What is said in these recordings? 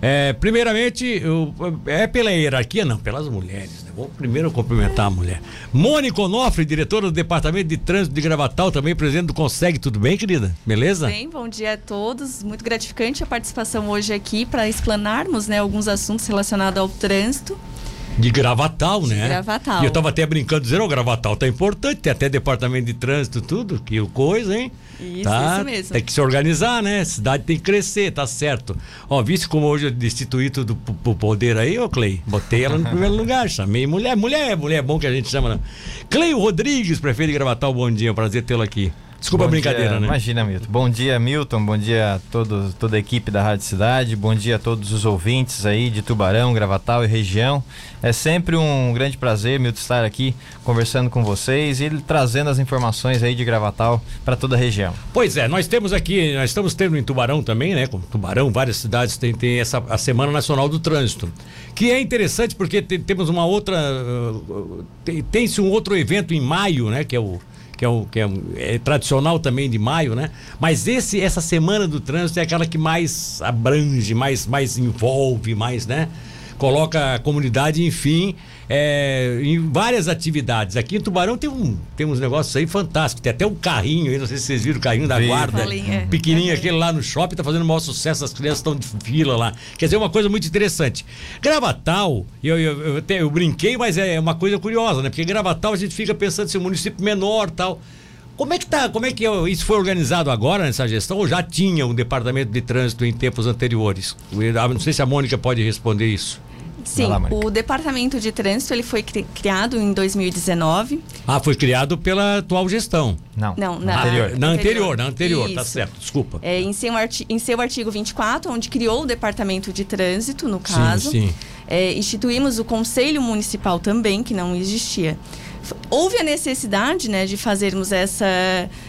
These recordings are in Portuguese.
É, primeiramente, eu, é pela hierarquia, não, pelas mulheres. Né? Vou primeiro cumprimentar a mulher. Mônica Onofre, diretora do Departamento de Trânsito de Gravatal, também presidente do Consegue. Tudo bem, querida? Beleza? Bem, bom dia a todos. Muito gratificante a participação hoje aqui para explanarmos né, alguns assuntos relacionados ao trânsito. De Gravatal, de né? Gravatal. E eu tava até brincando, dizendo, Gravatal tá importante, tem até departamento de trânsito, tudo, que coisa, hein? Isso, tá? isso mesmo. Tem que se organizar, né? A cidade tem que crescer, tá certo. Ó, viste como hoje eu destituí tudo pro, pro poder aí, ô Clay? Botei ela no primeiro lugar, chamei mulher. Mulher, mulher é bom que a gente chama, não. Cleio Rodrigues, prefeito de Gravatal, bom dia, prazer tê-lo aqui. Desculpa Bom a brincadeira, dia, né? Imagina, Milton. Bom dia, Milton. Bom dia a todos, toda a equipe da Rádio Cidade. Bom dia a todos os ouvintes aí de Tubarão, Gravatal e região. É sempre um grande prazer, Milton, estar aqui conversando com vocês e trazendo as informações aí de Gravatal para toda a região. Pois é, nós temos aqui, nós estamos tendo em Tubarão também, né? Com Tubarão, várias cidades têm tem essa a Semana Nacional do Trânsito, que é interessante porque te- temos uma outra, uh, tem- tem-se um outro evento em maio, né? Que é o que é, que é, é tradicional também de maio, né? Mas esse, essa semana do trânsito é aquela que mais abrange, mais, mais envolve, mais, né? Coloca a comunidade, enfim, é, em várias atividades. Aqui em Tubarão tem, um, tem uns negócios aí fantásticos. Tem até um carrinho aí, não sei se vocês viram o carrinho da guarda. Falei, é. Pequenininho, Uhum. aquele lá no shopping, tá fazendo o maior sucesso, as crianças estão de fila lá. Quer dizer, uma coisa muito interessante. Gravatal, eu, eu, eu, até- eu brinquei, mas é uma coisa curiosa, né? Porque Gravatal a gente fica pensando se é um município menor tal. Como é que tá? Como é que é- isso foi organizado agora nessa gestão ou já tinha um departamento de trânsito em tempos anteriores? Não sei se a Mônica pode responder isso. Sim, lá, o Departamento de Trânsito ele foi cri- criado em 2019. Ah, foi criado pela atual gestão. Não, Não, na na- anterior. Na anterior, na anterior, tá Isso. certo. Desculpa. É, em, seu arti- em seu artigo 24, onde criou o Departamento de Trânsito, no caso. sim. É, instituímos o Conselho Municipal também, que não existia. Houve a necessidade né, de fazermos essa,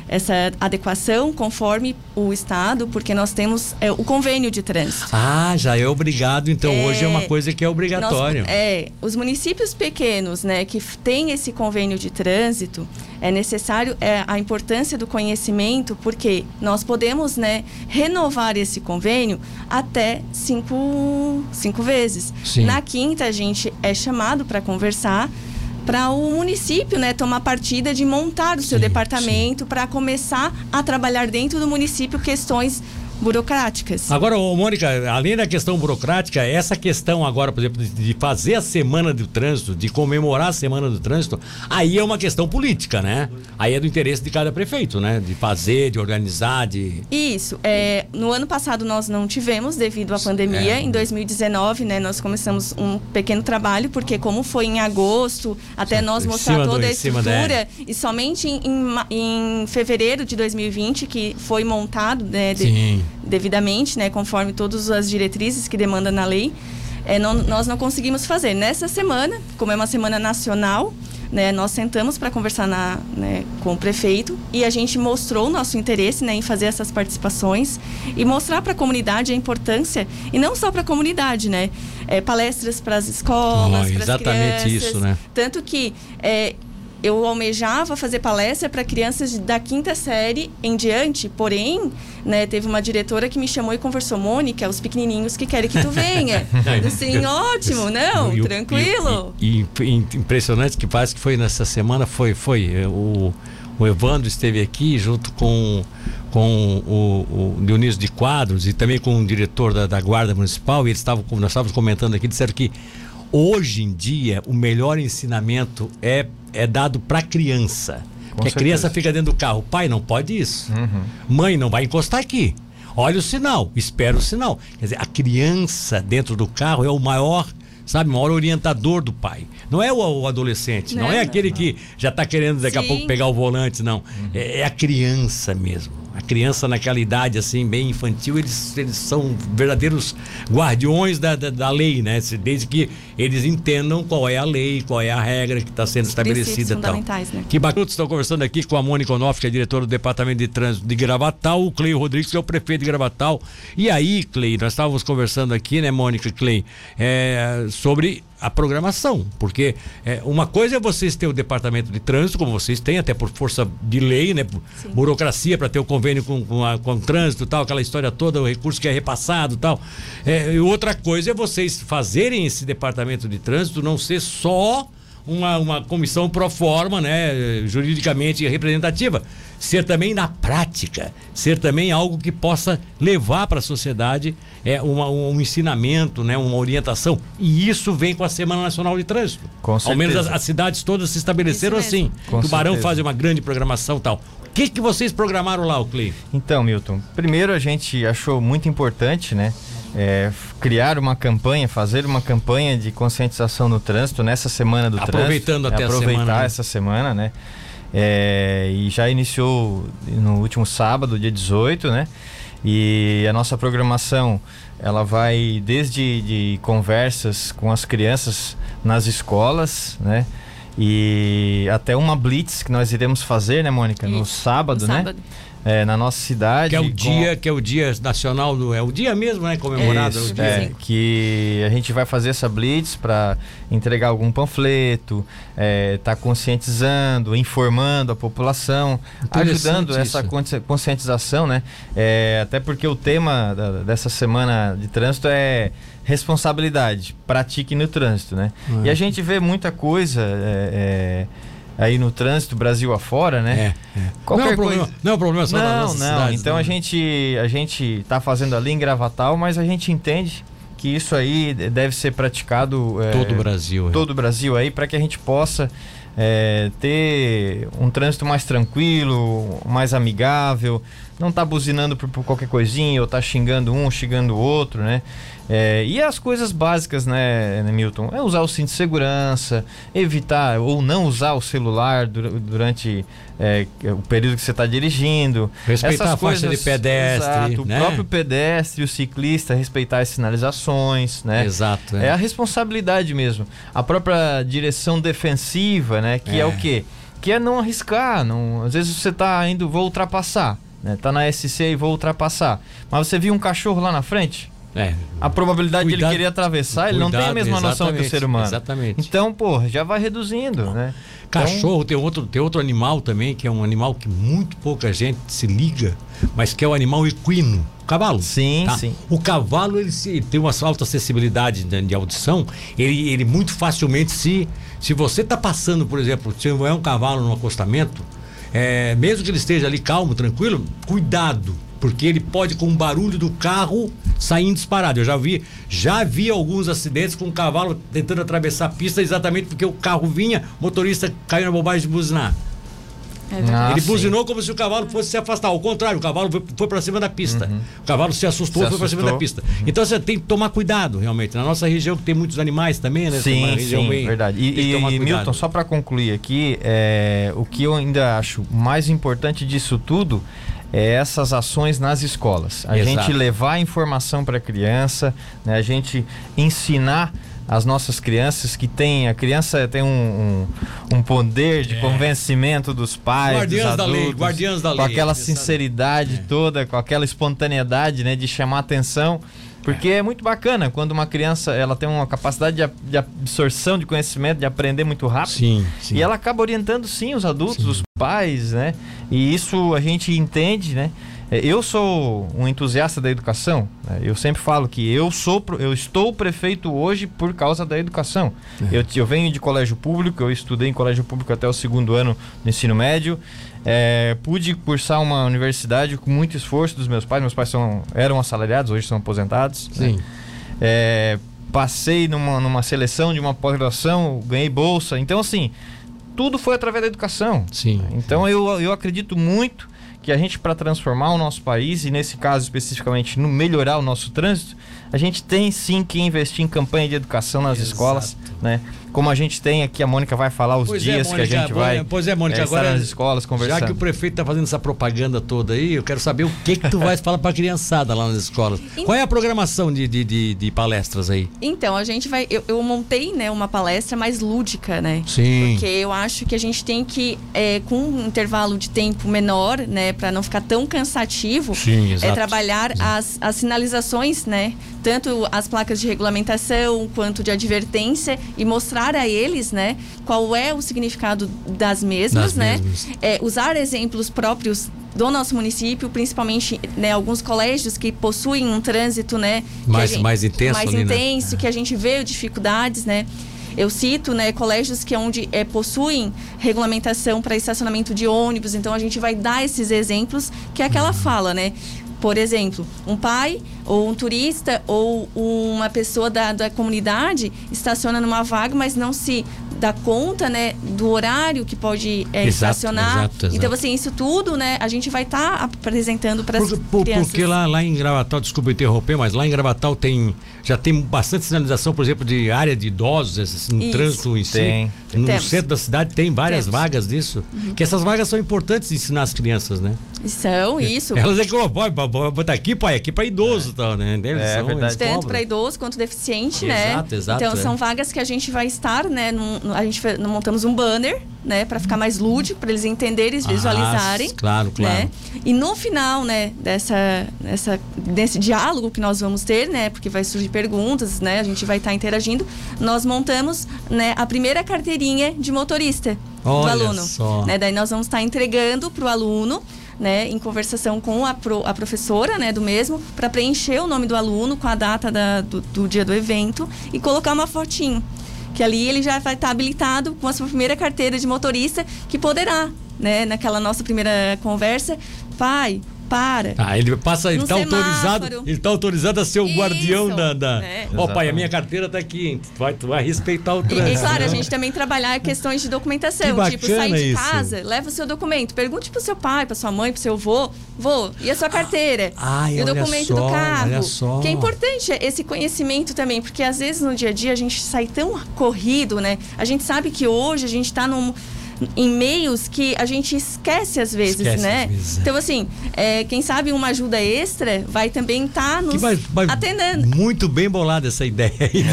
essa adequação conforme o Estado, porque nós temos é, o convênio de trânsito. Ah, já é obrigado, então É, hoje é uma coisa que é obrigatório. Nós- é, os municípios pequenos, né, que têm esse convênio de trânsito, é necessário é, a importância do conhecimento, porque nós podemos, né, renovar esse convênio até cinco, cinco vezes. Sim. Na quinta, a gente é chamado para conversar para o município, né, tomar partida de montar o seu Sim, departamento para começar a trabalhar dentro do município questões burocráticas. Agora, ô, Mônica, além da questão burocrática, essa questão agora, por exemplo, de, fazer a semana do trânsito, de comemorar a semana do trânsito, aí é uma questão política, né? Aí é do interesse de cada prefeito, né? De fazer, de organizar, de. Isso. É, no ano passado nós não tivemos devido à pandemia. É. Em 2019, né, nós começamos um pequeno trabalho, porque como foi em agosto, até nós mostrar do- toda a estrutura, e somente em, em em fevereiro de 2020 que foi montado, né, de- Sim. Devidamente, né, conforme todas as diretrizes que demanda na lei, é, não- nós não conseguimos fazer. Nessa semana, como é uma semana nacional, né, nós sentamos para conversar na, né, com o prefeito e a gente mostrou o nosso interesse né, em fazer essas participações e mostrar para a comunidade a importância, e não só para a comunidade, né? é, palestras para as escolas, Oh, para as exatamente crianças. isso, né? Tanto que é, eu almejava fazer palestra para crianças da quinta série em diante, porém, né, teve uma diretora que me chamou e conversou, Mônica, os pequenininhos que querem que tu venha. Eu, Sim, ótimo, não, E o- tranquilo. E, e- e impressionante que parece que foi nessa semana, foi, foi. é, O, o Evandro esteve aqui junto com, com o, o Dionísio de Quadros e também com o diretor da, da Guarda Municipal, e eles estavam, como nós estávamos comentando aqui, disseram que hoje em dia o melhor ensinamento é, é dado para criança. Porque a certeza. criança fica dentro do carro, pai, não pode isso. Mãe, não vai encostar aqui. Olha o sinal, espera o sinal. Quer dizer, a criança dentro do carro é o maior, sabe, o maior orientador do pai. Não é o, o adolescente, não, Não, é não. aquele que já está querendo daqui a Sim. pouco pegar o volante, não. É, é a criança mesmo. A criança naquela idade assim, bem infantil, eles, eles são verdadeiros guardiões da, da, da lei, né? Desde que eles entendam qual é a lei, qual é a regra que está sendo estabelecida. tal. né? Que bacana, estou conversando aqui com a Mônica Onoff, que é diretora do Departamento de Trânsito de Gravatal, o Cleio Rodrigues, que é o prefeito de Gravatal. E aí, Clei, nós estávamos conversando aqui, né, Mônica, Clei, é, sobre a programação, porque é, uma coisa é vocês ter o departamento de trânsito, como vocês têm, até por força de lei, né? Sim. Burocracia para ter o convênio com, com, a, com o trânsito tal, aquela história toda, o recurso que é repassado tal. É, e outra coisa é vocês fazerem esse departamento de trânsito não ser só uma, uma comissão pro forma, né, juridicamente representativa, ser também na prática, ser também algo que possa levar para a sociedade é, uma, um ensinamento, né, uma orientação. E isso vem com a Semana Nacional de Trânsito. Com Ao menos as, as cidades todas se estabeleceram assim. Com Tubarão certeza. faz uma grande programação tal. O que, que vocês programaram lá, o Clay? Então, Milton, primeiro a gente achou muito importante, né? É, criar uma campanha, fazer uma campanha de conscientização no trânsito nessa semana do Aproveitando trânsito. até aproveitar a semana. né? essa semana, né? É, e já iniciou no último sábado, dia 18, né? E a nossa programação ela vai desde de conversas com as crianças nas escolas, né? E até uma blitz que nós iremos fazer, né, Mônica? No Isso, sábado, no né? sábado. É, na nossa cidade. Que é o com- dia, que é o dia nacional do. É o dia mesmo, né? Comemorado. Isso, o dia. é, 25. que a gente vai fazer essa blitz para entregar algum panfleto, é, tá conscientizando, informando a população, ajudando essa isso. consci- conscientização, né? É, até porque o tema da- dessa semana de trânsito é responsabilidade, pratique no trânsito, né? Ah. E a gente vê muita coisa é, é, aí no trânsito Brasil afora, né? É, é. Qualquer não, é um problema, coisa- não é um problema só Não, não. cidades, então né? a gente a gente tá fazendo ali em Gravatal, mas a gente entende que isso aí deve ser praticado é, Todo o Brasil. é. todo o Brasil aí para que a gente possa é, ter um trânsito mais tranquilo, mais amigável, não tá buzinando por, por qualquer coisinha ou tá xingando um, xingando o outro, né? É, e as coisas básicas, né, né, Milton? É usar o cinto de segurança, evitar ou não usar o celular dura- durante é, o período que você está dirigindo. Respeitar Essas a faixa coisas- de pedestre, Exato, né? o próprio pedestre, o ciclista, respeitar as sinalizações, né? Exato. É a responsabilidade mesmo. A própria direção defensiva, né? Que é, É. o quê? Que é não arriscar. Não... Às vezes você tá indo, vou ultrapassar. Né? Tá na SC e vou ultrapassar. Mas você viu um cachorro lá na frente? É. A probabilidade de Cuidado- ele querer atravessar, ele não tem a Cuidado, mesma noção que o ser humano. Exatamente. Então, pô, já vai reduzindo, né? Então, Cachorro tem outro, tem outro animal também, que é um animal que muito pouca gente se liga, mas que é o animal equino. Cavalo. Sim, tá? sim. O cavalo ele se- tem uma alta acessibilidade de, de audição, ele, ele muito facilmente se. Se você está passando, por exemplo, se é um cavalo no acostamento, é, mesmo que ele esteja ali calmo, tranquilo, cuidado. Porque ele pode, com o barulho do carro, sair disparado. Eu já vi, já vi alguns acidentes com o cavalo tentando atravessar a pista exatamente porque o carro vinha, motorista caiu na bobagem de buzinar. É. Ah, ele sim. buzinou como se o cavalo fosse se afastar. Ao contrário, o cavalo foi, foi para cima da pista. O cavalo se assustou e Uhum. Foi para cima da pista. Então você tem que tomar cuidado, realmente. Na nossa região, que tem muitos animais também, né? Sim, sim, bem- verdade. E, e. Milton, só para concluir aqui, é, o que eu ainda acho mais importante disso tudo é essas ações nas escolas. A Exato. gente levar a informação para a criança, né, a gente ensinar as nossas crianças que tem a criança tem um, um, um poder de É. convencimento dos pais, Guardiãs dos da lei, adultos, guardiãs da com lei, aquela você sabe. sinceridade É. toda, com aquela espontaneidade, né, de chamar atenção. Porque é. muito bacana quando uma criança ela tem uma capacidade de, de absorção de conhecimento, de aprender muito rápido. Sim, sim. E ela acaba orientando sim os adultos, os pais, né? E isso a gente entende, né? É, Eu sou um entusiasta da educação. né? Eu sempre falo que eu sou, eu estou prefeito hoje por causa da educação. É. Eu, eu venho de colégio público, eu estudei em colégio público até o segundo ano do ensino médio. É, pude cursar uma universidade com muito esforço dos meus pais. Meus pais são, eram assalariados, hoje são aposentados. né? Sim. É, passei numa, numa seleção de uma pós-graduação, ganhei bolsa. Então, assim, tudo foi através da educação. Sim. Então, eu, eu acredito muito que a gente, para transformar o nosso país, e nesse caso especificamente, no melhorar o nosso trânsito, a gente tem sim que investir em campanha de educação nas Exato. escolas, né? Como a gente tem aqui, a Mônica vai falar os Pois é, dias que Mônica, a gente vai pois é, Mônica, estar agora- nas escolas conversando. Já que o prefeito está fazendo essa propaganda toda aí, eu quero saber o que que tu vai falar para a criançada lá nas escolas. Qual é a programação de, de, de, de palestras aí? Então, a gente vai. Eu, eu montei né, uma palestra mais lúdica, né? Sim. Porque eu acho que a gente tem que, é, com um intervalo de tempo menor, né, para não ficar tão cansativo, Sim, é exato. trabalhar as, as sinalizações, né? Tanto as placas de regulamentação quanto de advertência e mostrar a eles, né, qual é o significado das mesmas, Das né? mesmas. É, usar exemplos próprios do nosso município, principalmente né, alguns colégios que possuem um trânsito, né, Mais- gente- mais intenso mais ali, né? intenso, que a gente vê dificuldades, né? Eu cito, né, colégios que onde é, possuem regulamentação para estacionamento de ônibus, então a gente vai dar esses exemplos que é Uhum. aquela fala, né? Por exemplo, um pai ou um turista ou uma pessoa da, da comunidade estaciona numa vaga, mas não se dá conta, né, do horário que pode é, Exato, estacionar. exato, exato. Então, assim, isso tudo, né, a gente vai estar apresentando para as Por- crianças. porque lá, lá em Gravatal, desculpa interromper, mas lá em Gravatal tem já tem bastante sinalização, por exemplo, de área de idosos, assim, no Isso. trânsito em Tem. si. No Temos. centro da cidade tem várias Temos. vagas disso. Que essas vagas são importantes de ensinar as crianças, né? São, isso. Elas é que, ó, botar aqui, pai, aqui para idoso e tal, né? Eles É são- verdade. eles tanto cobram. para idoso quanto deficiente, né? Exato, exato, Então é. são vagas que a gente vai estar, né? num- a gente montamos um banner, né? Para ficar mais lúdico, para eles entenderem, Ah, visualizarem. claro, claro. Né? E no final, né? Dessa, dessa, desse diálogo que nós vamos ter, né? Porque vai surgir perguntas, né? A gente vai estar interagindo. Nós montamos, né? A primeira carteirinha de motorista Olha do aluno. só. Né? Daí nós vamos estar entregando para o aluno, né, em conversação com a, pro- a professora, né, do mesmo, para preencher o nome do aluno com a data da- do, do dia do evento e colocar uma fotinho. Que ali ele já vai estar habilitado com a sua primeira carteira de motorista, que poderá, né, naquela nossa primeira conversa, pai, para. Ah, ele passa, ele está autorizado, ele tá autorizado a ser o Isso, guardião da. da... né? Ó, pai, a minha carteira tá aqui, hein? Tu vai, tu vai respeitar o E, trânsito. e claro, a né? gente também trabalhar questões de documentação. Que tipo, sair de isso. casa, leva o seu documento. Pergunte pro seu pai, pra sua mãe, pro seu avô. Vô, e a sua carteira? Ai, e o olha documento só, do carro. olha só. Que é importante esse conhecimento também, porque às vezes no dia a dia a gente sai tão corrido, né? A gente sabe que hoje a gente tá num em meios que a gente esquece às vezes, Esquece né? às vezes, é. Então, assim, é, quem sabe uma ajuda extra vai também estar nos Que vai, vai- atendendo. Muito bem bolada essa ideia aí.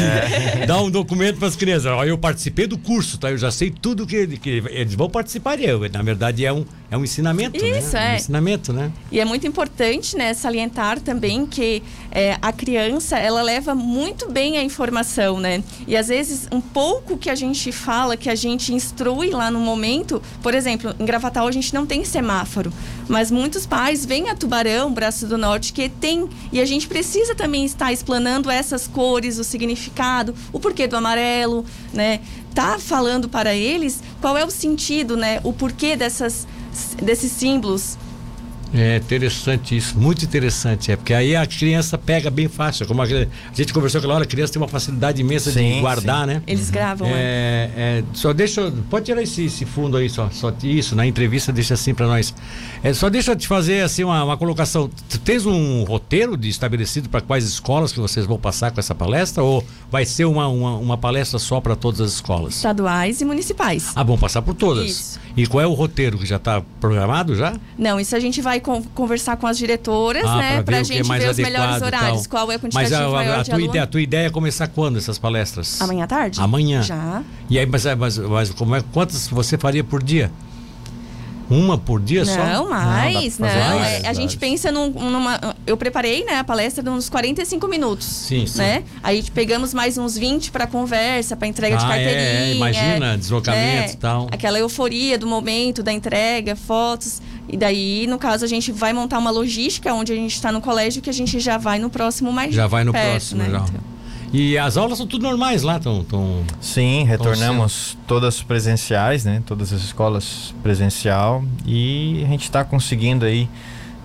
É. Dar um documento para as crianças. Ó, eu participei do curso, tá? Eu já sei tudo que, que eles vão participar. Eu, na verdade, é um, é um ensinamento. Isso, né? é. Um ensinamento, né? E é muito importante, né, salientar também que é, a criança, ela leva muito bem a informação, né? E às vezes, um pouco que a gente fala, que a gente instrui lá no momento, por exemplo, em Gravatal a gente não tem semáforo, mas muitos pais vêm a Tubarão, Braço do Norte, que tem, e a gente precisa também estar explanando essas cores, o significado, o porquê do amarelo, né? Tá falando para eles qual é o sentido, né? O porquê dessas, desses símbolos, É interessante isso, muito interessante. É porque aí a criança pega bem fácil. Como a, a gente conversou aquela hora, a criança tem uma facilidade imensa de Sim, guardar, né? eles gravam, né? É, é, só deixa, pode tirar esse, esse fundo aí só, só isso na entrevista deixa assim para nós. É, só deixa eu te fazer assim uma, uma colocação. Tu tens um roteiro de estabelecido para quais escolas que vocês vão passar com essa palestra ou vai ser uma, uma, uma palestra só para todas as escolas? estaduais e municipais. Ah, vão passar por todas. Isso. E qual é o roteiro que já está programado já? Não, isso a gente vai con- conversar com as diretoras, Ah, né? pra Pra é gente mais ver os melhores adequado e horários. Qual é a Mas quantidade a, a- maior a de tua aluno. ideia, a tua ideia é começar quando essas palestras? Amanhã à tarde? Amanhã. Já. E aí, mas, mas, mas como é, quantas você faria por dia? Uma por dia só? Não, mais, dá não. pra fazer É, mais, a gente pensa num- numa. Eu preparei, né, a palestra de uns 45 minutos. Sim, sim. Né? Aí pegamos mais uns 20 para conversa, para entrega de Ah, é, carteirinha. é, imagina, deslocamento né? e tal. Aquela euforia do momento, da entrega, fotos. E daí, no caso, a gente vai montar uma logística onde a gente está no colégio que a gente já vai no próximo mais Já vai no perto, próximo, né? já. Então, E as aulas são tudo normais lá, estão. Tão... Sim, retornamos todas presenciais, né? Todas as escolas presencial e a gente está conseguindo aí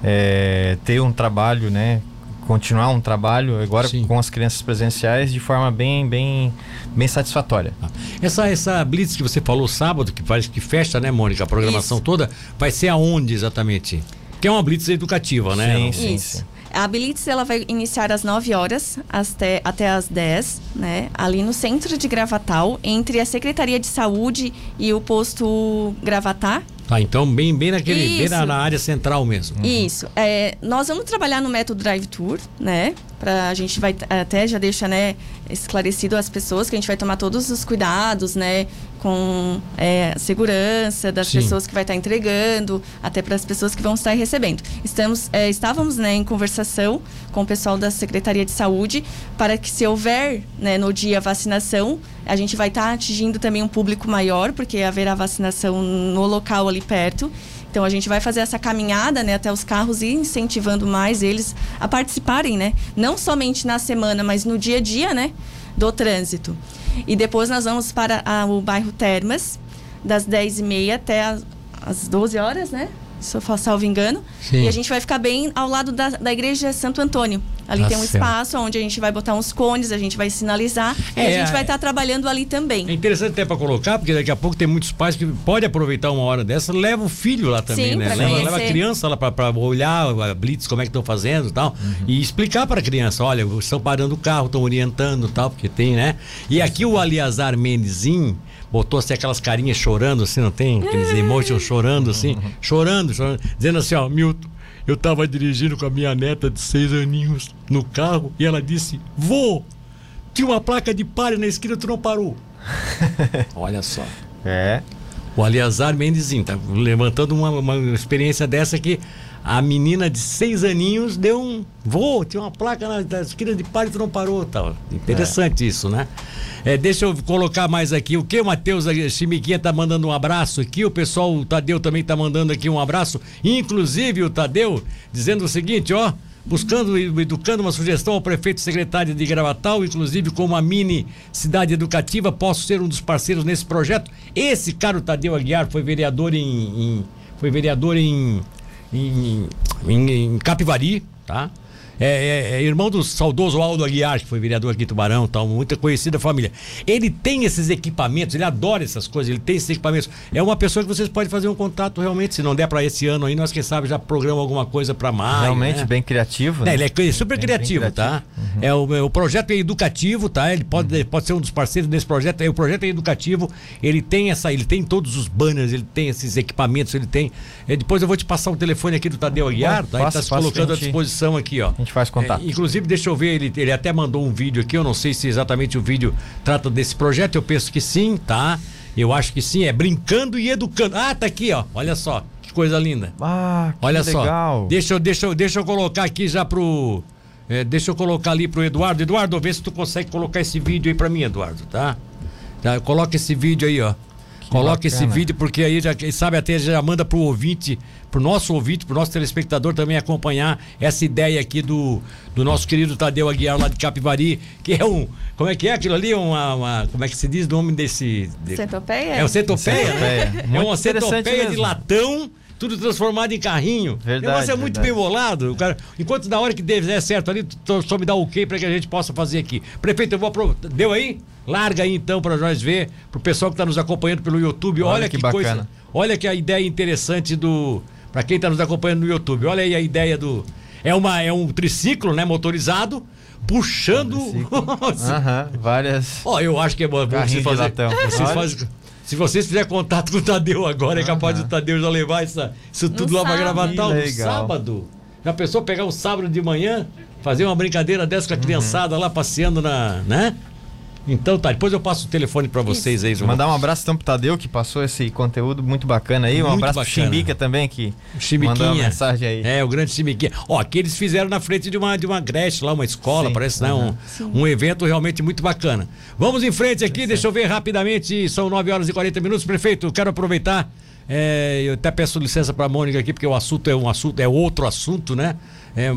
é, ter um trabalho, né? Continuar um trabalho agora Sim. com as crianças presenciais de forma bem, bem, bem satisfatória. Essa, essa Blitz que você falou sábado, que parece que fecha, né, Mônica? A programação Isso. toda, vai ser aonde exatamente? Que é uma Blitz educativa, né? Sim, sim, Isso. sim. A Blitz ela vai iniciar às 9 horas até, até às 10, né? Ali no centro de Gravatal, entre a Secretaria de Saúde e o posto Gravatar. Tá, então bem, bem naquele, bem na, na área central mesmo. Isso. É, nós vamos trabalhar no método Drive Tour, né? Pra, a gente vai até já deixa né, esclarecido às pessoas que a gente vai tomar todos os cuidados, né? Com é, segurança das Sim. pessoas que vai estar entregando, até para as pessoas que vão estar recebendo. Estamos, é, estávamos né, em conversação com o pessoal da Secretaria de Saúde para que se houver né, no dia vacinação, a gente vai estar atingindo também um público maior, porque haverá vacinação no local ali perto. Então a gente vai fazer essa caminhada, né, até os carros e incentivando mais eles a participarem, né, não somente na semana, mas no dia a dia, né, do trânsito. E depois nós vamos para a, o bairro Termas, das 10h30 até as, as 12 horas, né? se eu salvo engano. Sim. E a gente vai ficar bem ao lado da, da igreja Santo Antônio. Ali tá tem um certo. espaço onde a gente vai botar uns cones, a gente vai sinalizar é, e a é, gente vai estar tá trabalhando ali também. É interessante até para colocar, porque daqui a pouco tem muitos pais que podem aproveitar uma hora dessa, leva o filho lá também, Sim, né? Leva, leva, a criança lá para olhar a blitz, como é que estão fazendo e tal, uhum. e explicar para a criança, olha, estão parando o carro, estão orientando tal, porque tem, né? E aqui o Aliazar Menezin, botou assim aquelas carinhas chorando, assim, não tem? Aqueles emojis chorando, assim, chorando, chorando, dizendo assim, ó, Milton, eu tava dirigindo com a minha neta de seis aninhos no carro e ela disse, vô, tinha uma placa de palha na esquina, tu não parou. Olha só. É. O Aliazar Mendezinho tá levantando uma, uma experiência dessa que a menina de seis aninhos deu um voo, tinha uma placa na, na esquina de palha e não parou. Tal. Interessante é. isso, né? É, deixa eu colocar mais aqui. O que o Matheus Chimiquinha tá mandando um abraço aqui. O pessoal, o Tadeu também tá mandando aqui um abraço. Inclusive o Tadeu dizendo o seguinte, ó buscando e educando uma sugestão ao prefeito secretário de Gravatal, inclusive como uma mini cidade educativa, posso ser um dos parceiros nesse projeto. Esse cara, o Tadeu Aguiar, foi vereador em, em foi vereador em, em, em, em Capivari, tá? É, é, é, irmão do saudoso Aldo Aguiar, que foi vereador aqui em Tubarão, tal, muita conhecida família. Ele tem esses equipamentos, ele adora essas coisas, ele tem esses equipamentos. É uma pessoa que vocês podem fazer um contato realmente, se não der para esse ano aí, nós quem sabe já programa alguma coisa para mais. Realmente né? bem criativo. Né? É, ele é super bem, criativo, bem criativo, tá? Uhum. É, o, é, o, projeto é educativo, tá? Ele pode, uhum. pode ser um dos parceiros desse projeto. É, o projeto é educativo, ele tem essa, ele tem todos os banners, ele tem esses equipamentos, ele tem. É, depois eu vou te passar o telefone aqui do Tadeu Aguiar, tá? Ele está se colocando à disposição aqui, ó. A gente faz contato. É, inclusive, deixa eu ver, ele, ele até mandou um vídeo aqui, eu não sei se exatamente o vídeo trata desse projeto, eu penso que sim, tá? Eu acho que sim, é brincando e educando. Ah, tá aqui, ó. Olha só, que coisa linda. Ah, que Olha legal. só. Deixa eu, deixa, eu, deixa eu colocar aqui já pro. É, deixa eu colocar ali pro Eduardo. Eduardo, vê se tu consegue colocar esse vídeo aí pra mim, Eduardo, tá? tá coloca esse vídeo aí, ó. Coloque esse vídeo, porque aí já, sabe, até já manda pro ouvinte, pro nosso ouvinte, pro nosso telespectador também acompanhar essa ideia aqui do, do nosso querido Tadeu Aguiar lá de Capivari, que é um. Como é que é aquilo ali? Uma, uma como é que se diz o nome desse. De, centopeia? É o centopeia, né? É uma centopeia de latão tudo transformado em carrinho. Verdade. O negócio é muito verdade. bem bolado. Cara, enquanto na hora que der certo ali, só me dá o ok para que a gente possa fazer aqui. Prefeito, eu vou aproveitar. Deu aí? Larga aí então para nós ver, pro pessoal que está nos acompanhando pelo YouTube. Olha, olha que, que coisa. Olha que a ideia interessante do. Para quem está nos acompanhando no YouTube, olha aí a ideia do. É, uma, é um triciclo, né? Motorizado puxando. Aham, várias. Ó, eu acho que é bom. Você fazer, vocês fazem, se vocês fizerem contato com o Tadeu agora, é capaz do Tadeu já levar essa, isso tudo no lá para Gravatal no sábado. Já pensou pegar um sábado de manhã, fazer uma brincadeira dessa com a uhum. criançada lá passeando na. né? Então tá, depois eu passo o telefone para vocês aí. Mandar um abraço então pro Tadeu que passou esse conteúdo muito bacana aí. Um muito abraço bacana. pro Chimbica também que mandou uma mensagem aí. É, o grande Chimbiquinha. Ó, que eles fizeram na frente de uma, de uma creche lá, uma escola, Sim. parece, né? Um, um evento realmente muito bacana. Vamos em frente aqui, deixa eu ver rapidamente, são 9 horas e 40 minutos. Prefeito, quero aproveitar, é, eu até peço licença pra Mônica aqui, porque o assunto é um assunto, é outro assunto, né? É,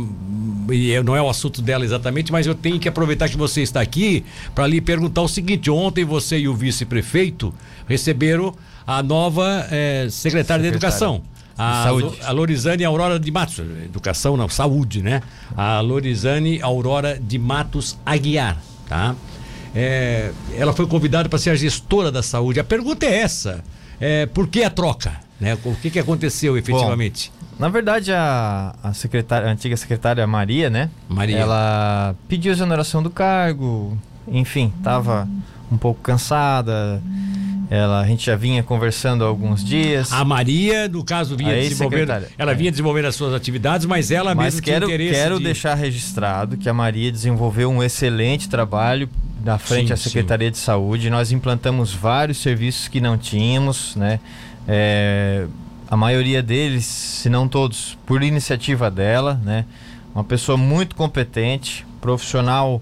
e não é o assunto dela exatamente, mas eu tenho que aproveitar que você está aqui para lhe perguntar o seguinte: ontem você e o vice-prefeito receberam a nova é, secretária de Educação. A, saúde. a Lorizane Aurora de Matos, educação não, saúde, né? A Lorizane Aurora de Matos Aguiar, tá? É, ela foi convidada para ser a gestora da saúde. A pergunta é essa: é, por que a troca? Né? O que, que aconteceu efetivamente? Bom, Na verdade, a, a, secretária, a antiga secretária Maria, né? Maria. Ela pediu exoneração do cargo, enfim, estava um pouco cansada. Ela, a gente já vinha conversando há alguns dias. A Maria, no caso, vinha desenvolvendo. Ela É. vinha desenvolvendo as suas atividades, mas ela Mas mesma quero, tinha interesse. quero de- deixar registrado que a Maria desenvolveu um excelente trabalho na frente Sim, à Secretaria de Saúde. Nós implantamos vários serviços que não tínhamos, né? É, a maioria deles, se não todos, por iniciativa dela, né? Uma pessoa muito competente, profissional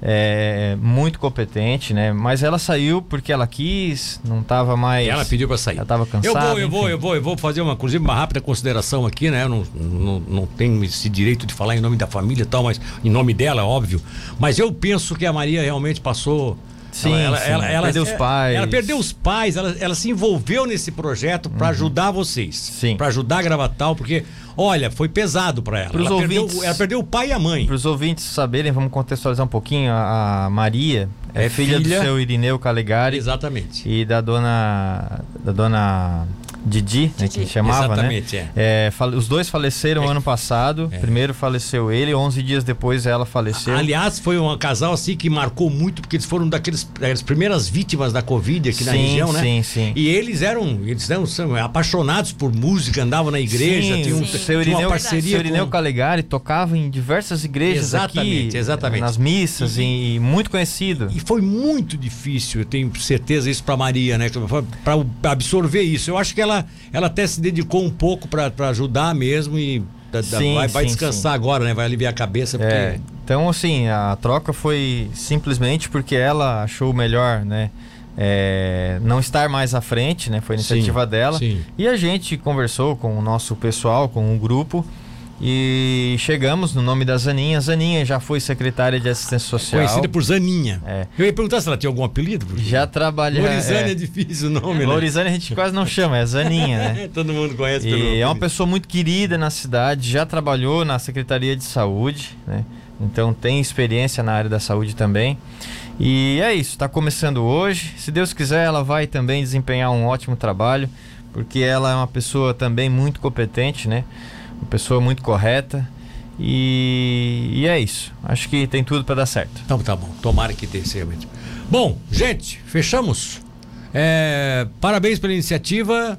é, muito competente, né? Mas ela saiu porque ela quis, não estava mais. Ela pediu para sair. Ela estava Eu cansada. vou, eu vou, enfim. eu vou, eu vou fazer uma, inclusive, uma rápida consideração aqui, né? Eu não, não, não tenho esse direito de falar em nome da família e tal, mas em nome dela, óbvio. Mas eu penso que a Maria realmente passou. Sim, sim, perdeu os pais. Ela perdeu os pais, ela, ela se envolveu nesse projeto para ajudar vocês. Uhum. Sim. Para ajudar a Gravatal, porque, olha, foi pesado para ela. Pros ela, ouvintes. perdeu, ela perdeu o pai e a mãe. Para os ouvintes saberem, vamos contextualizar um pouquinho. A, a Maria é, É filha, filha- do seu Irineu Calegari Exatamente. e da dona da dona Didi, né, que chamava, Exatamente, né? é. É, fale- os dois faleceram É. ano passado. É. Primeiro faleceu ele, 11 dias depois ela faleceu. Aliás, foi um casal assim que marcou muito, porque eles foram daqueles, das primeiras vítimas da Covid aqui na Sim, região, né? sim, sim. E eles eram, eles eram são apaixonados por música, andavam na igreja, Sim, tinham, o Sim. seu tinha uma Irineu, parceria seu Irineu com... Calegari tocava em diversas igrejas Exatamente, aqui, exatamente. nas missas e, muito conhecido. E foi muito difícil, eu tenho certeza isso para Maria, né? Para absorver isso. Eu acho que ela, ela até se dedicou um pouco para ajudar mesmo e da- Sim, vai, sim, descansar agora, né? Vai aliviar a cabeça, porque É, então, assim, a troca foi simplesmente porque ela achou melhor, né? é, não estar mais à frente, né? Foi iniciativa Sim, dela. sim. E a gente conversou com o nosso pessoal, com o grupo. E chegamos no nome da Zaninha. Zaninha já foi secretária de assistência social. conhecida por Zaninha. É. Eu ia perguntar se ela tinha algum apelido. porque Já trabalha. Lorizane é, é, difícil o nome, né? Lorizane a gente quase não chama, é Zaninha, né? Todo mundo conhece pelo E é uma pessoa muito querida na cidade, já trabalhou na Secretaria de Saúde, né? Então tem experiência na área da saúde também. E é isso, está começando hoje. Se Deus quiser, ela vai também desempenhar um ótimo trabalho, porque ela é uma pessoa também muito competente, né? Uma pessoa muito correta. E, e é isso. Acho que tem tudo para dar certo. Então tá bom, tomara que tenha realmente. Bom, gente, fechamos. É, parabéns pela iniciativa.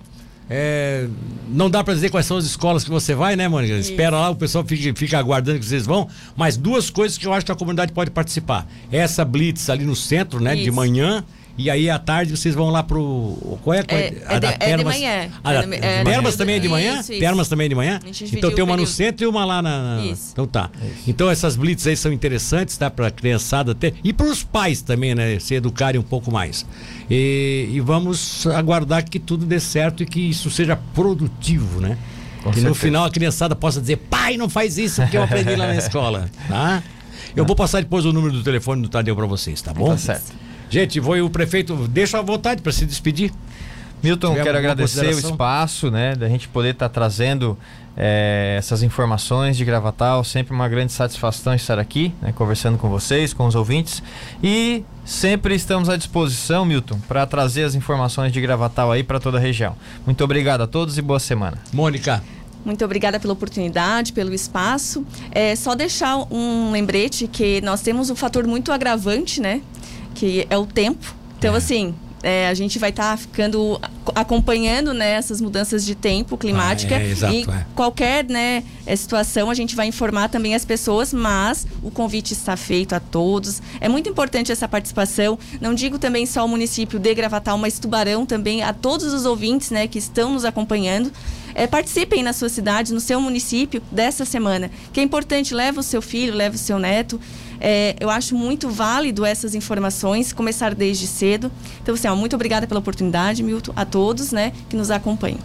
É, não dá pra dizer quais são as escolas que você vai, né, Mônica? Espera lá, o pessoal fica, fica aguardando que vocês vão. Mas duas coisas que eu acho que a comunidade pode participar. Essa Blitz ali no centro, né, de Isso. manhã. E aí à tarde vocês vão lá pro. Qual é? qual É- é de- é de manhã. A da, É de- é Termas manhã. também é de manhã? Isso, isso. Termas também é de manhã? A Então tem uma no centro e uma lá na. na- Isso. Então tá. Então essas blitz aí são interessantes, tá? Pra criançada até. E para os pais também, né? Se educarem um pouco mais. E, e vamos aguardar que tudo dê certo e que isso seja produtivo, né? Com que no certeza. final a criançada possa dizer, pai, não faz isso porque eu aprendi lá na escola, tá? Eu vou passar depois o número do telefone do Tadeu para vocês, tá bom? Tá certo. Gente, foi o prefeito, deixa à vontade para se despedir. Milton, quero agradecer o espaço, né, da gente poder estar trazendo eh, essas informações de Gravatal. Sempre uma grande satisfação estar aqui, né, conversando com vocês, com os ouvintes. E sempre estamos à disposição, Milton, para trazer as informações de Gravatal aí para toda a região. Muito obrigado a todos e boa semana. Mônica, Muito obrigada pela oportunidade, pelo espaço. É só deixar um lembrete que nós temos um fator muito agravante, né? Que é o tempo. Então, É. assim, é, a gente vai estar ficando a- acompanhando né, essas mudanças de tempo climática Ah, é, exato, e é. qualquer né, é, situação a gente vai informar também as pessoas, mas o convite está feito a todos. É muito importante essa participação. Não digo também só o município de Gravatal, mas Tubarão também, a todos os ouvintes né, que estão nos acompanhando. É, participem na sua cidade, no seu município dessa semana. Que é importante, leva o seu filho, leva o seu neto. É, eu acho muito válido essas informações, começar desde cedo. Então, assim, ó, muito obrigada pela oportunidade, Milton, a todos né, que nos acompanham.